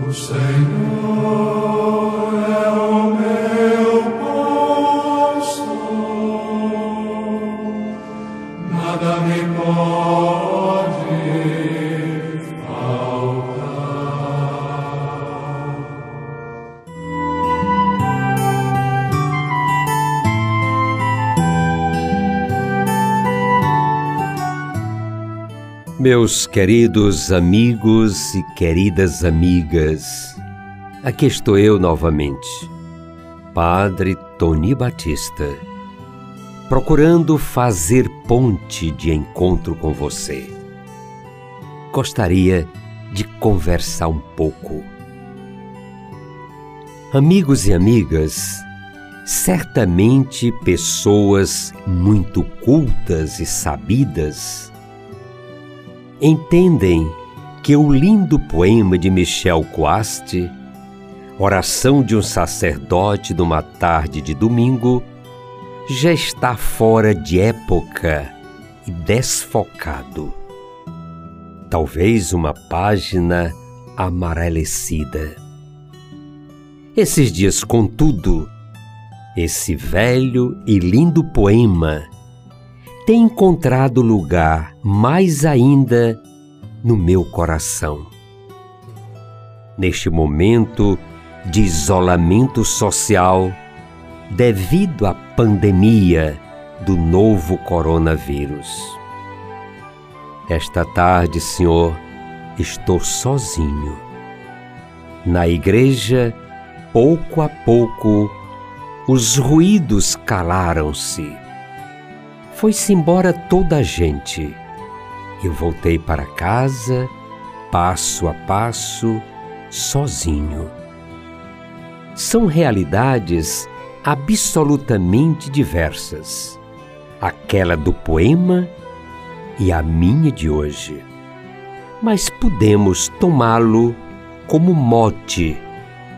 O Senhor Meus queridos amigos e queridas amigas, aqui estou eu novamente, Padre Tony Batista, procurando fazer ponte de encontro com você. Gostaria de conversar um pouco. Amigos e amigas, certamente pessoas muito cultas e sabidas entendem que o lindo poema de Michel Coaste, Oração de um sacerdote numa tarde de domingo, já está fora de época e desfocado. Talvez uma página amarelecida. Esses dias, contudo, esse velho e lindo poema tem encontrado lugar mais ainda no meu coração. Neste momento de isolamento social devido à pandemia do novo coronavírus. Esta tarde, Senhor, estou sozinho. Na igreja, pouco a pouco, os ruídos calaram-se foi-se embora toda a gente. Eu voltei para casa, passo a passo, sozinho. São realidades absolutamente diversas. Aquela do poema e a minha de hoje. Mas podemos tomá-lo como mote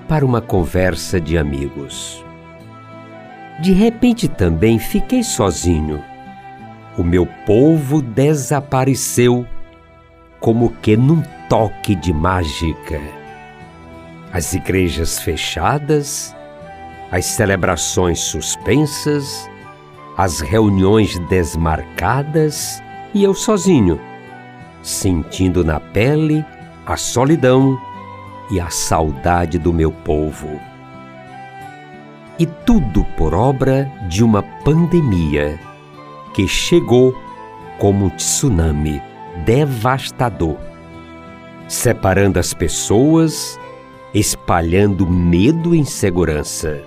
para uma conversa de amigos. De repente também fiquei sozinho o meu povo desapareceu como que num toque de mágica. As igrejas fechadas, as celebrações suspensas, as reuniões desmarcadas e eu sozinho, sentindo na pele a solidão e a saudade do meu povo. E tudo por obra de uma pandemia que chegou como um tsunami devastador, separando as pessoas, espalhando medo e insegurança.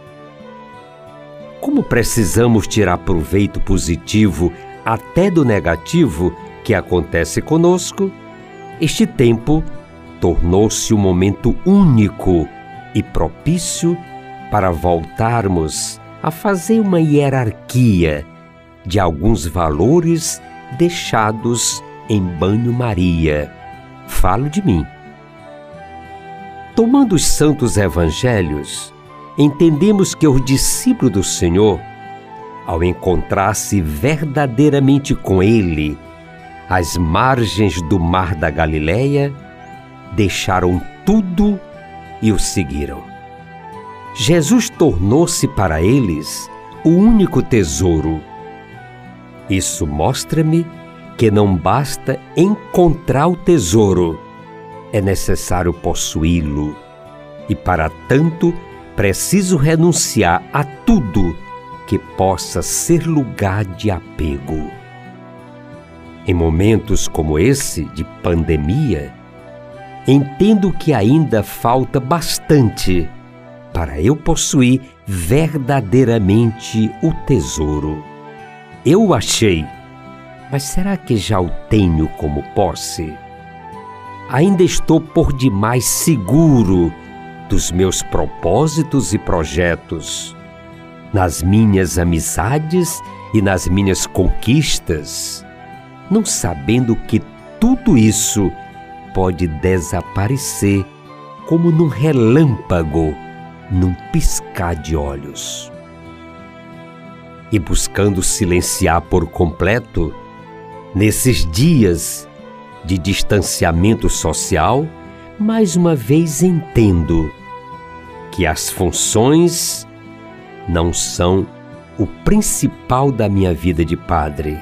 Como precisamos tirar proveito positivo até do negativo que acontece conosco, este tempo tornou-se um momento único e propício para voltarmos a fazer uma hierarquia de alguns valores deixados em banho-maria. Falo de mim. Tomando os santos evangelhos, entendemos que o discípulo do Senhor, ao encontrar-se verdadeiramente com Ele, às margens do mar da Galileia, deixaram tudo e o seguiram. Jesus tornou-se para eles o único tesouro isso mostra-me que não basta encontrar o tesouro, é necessário possuí-lo. E para tanto, preciso renunciar a tudo que possa ser lugar de apego. Em momentos como esse de pandemia, entendo que ainda falta bastante para eu possuir verdadeiramente o tesouro. Eu o achei, mas será que já o tenho como posse? Ainda estou por demais seguro dos meus propósitos e projetos, nas minhas amizades e nas minhas conquistas, não sabendo que tudo isso pode desaparecer como num relâmpago, num piscar de olhos e buscando silenciar por completo, nesses dias de distanciamento social, mais uma vez entendo que as funções não são o principal da minha vida de padre,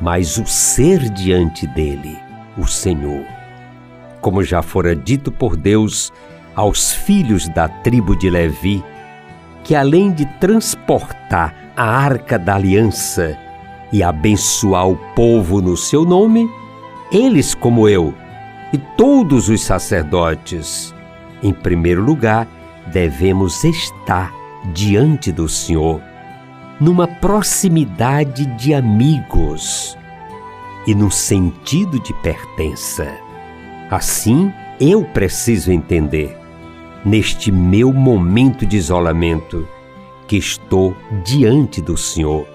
mas o ser diante dele, o Senhor. Como já fora dito por Deus aos filhos da tribo de Levi, que além de transportar a arca da aliança e abençoar o povo no seu nome, eles, como eu, e todos os sacerdotes, em primeiro lugar, devemos estar diante do Senhor, numa proximidade de amigos e no sentido de pertença. Assim, eu preciso entender, neste meu momento de isolamento, que estou diante do Senhor,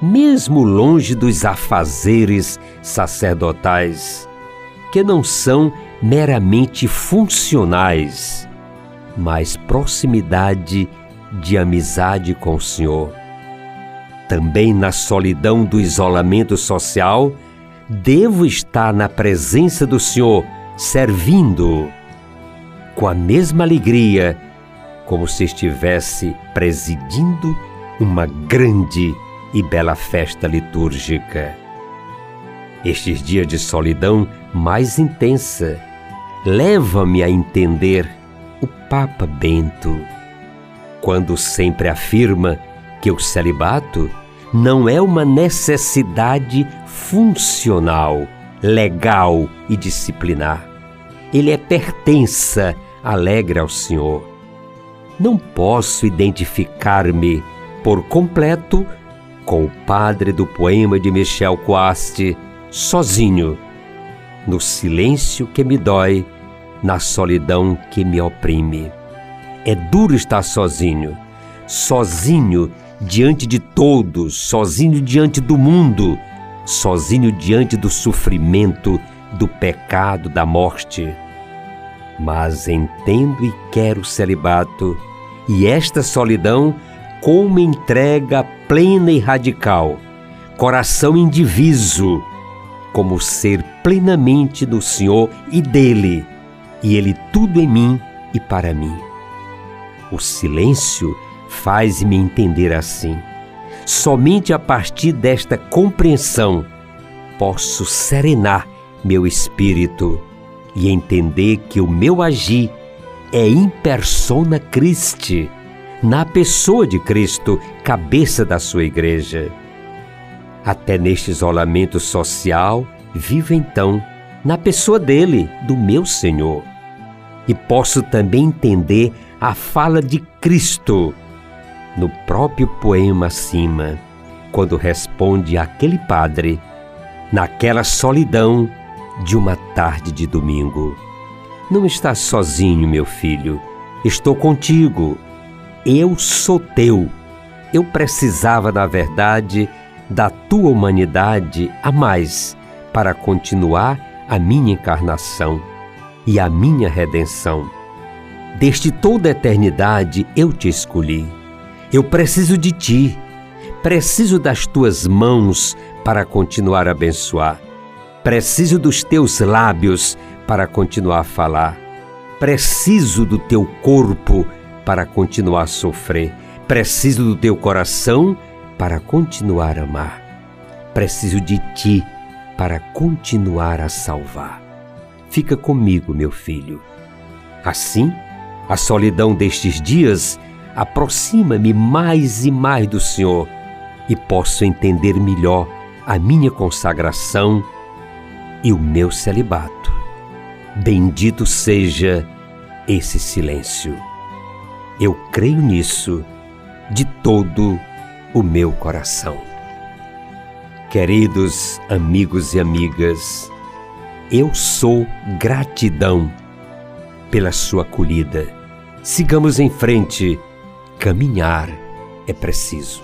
mesmo longe dos afazeres sacerdotais, que não são meramente funcionais, mas proximidade de amizade com o Senhor. Também na solidão do isolamento social, devo estar na presença do Senhor, servindo com a mesma alegria, como se estivesse presidindo uma grande e bela festa litúrgica. Estes dias de solidão mais intensa leva-me a entender o Papa Bento quando sempre afirma que o celibato não é uma necessidade funcional, legal e disciplinar. Ele é pertença alegre ao Senhor. Não posso identificar-me por completo com o padre do poema de Michel Coaste, sozinho, no silêncio que me dói, na solidão que me oprime. É duro estar sozinho, sozinho diante de todos, sozinho diante do mundo, sozinho diante do sofrimento, do pecado, da morte. Mas entendo e quero o celibato, e esta solidão como entrega plena e radical, coração indiviso, como ser plenamente do Senhor e dele, e ele tudo em mim e para mim. O silêncio faz-me entender assim. Somente a partir desta compreensão posso serenar meu espírito e entender que o meu agir é in persona Christi, na pessoa de Cristo, cabeça da sua igreja. Até neste isolamento social, vivo então na pessoa dele, do meu Senhor. E posso também entender a fala de Cristo no próprio poema acima, quando responde àquele padre, naquela solidão de uma tarde de domingo. Não estás sozinho, meu filho, estou contigo. Eu sou teu. Eu precisava, na verdade, da tua humanidade a mais para continuar a minha encarnação e a minha redenção. Desde toda a eternidade eu te escolhi. Eu preciso de ti. Preciso das tuas mãos para continuar a abençoar. Preciso dos teus lábios para continuar a falar. Preciso do teu corpo para continuar a sofrer. Preciso do teu coração para continuar a amar. Preciso de ti para continuar a salvar. Fica comigo, meu filho. Assim, a solidão destes dias aproxima-me mais e mais do Senhor e posso entender melhor a minha consagração e o meu celibato. Bendito seja esse silêncio. Eu creio nisso de todo o meu coração. Queridos amigos e amigas, eu sou gratidão pela sua acolhida. Sigamos em frente. Caminhar é preciso.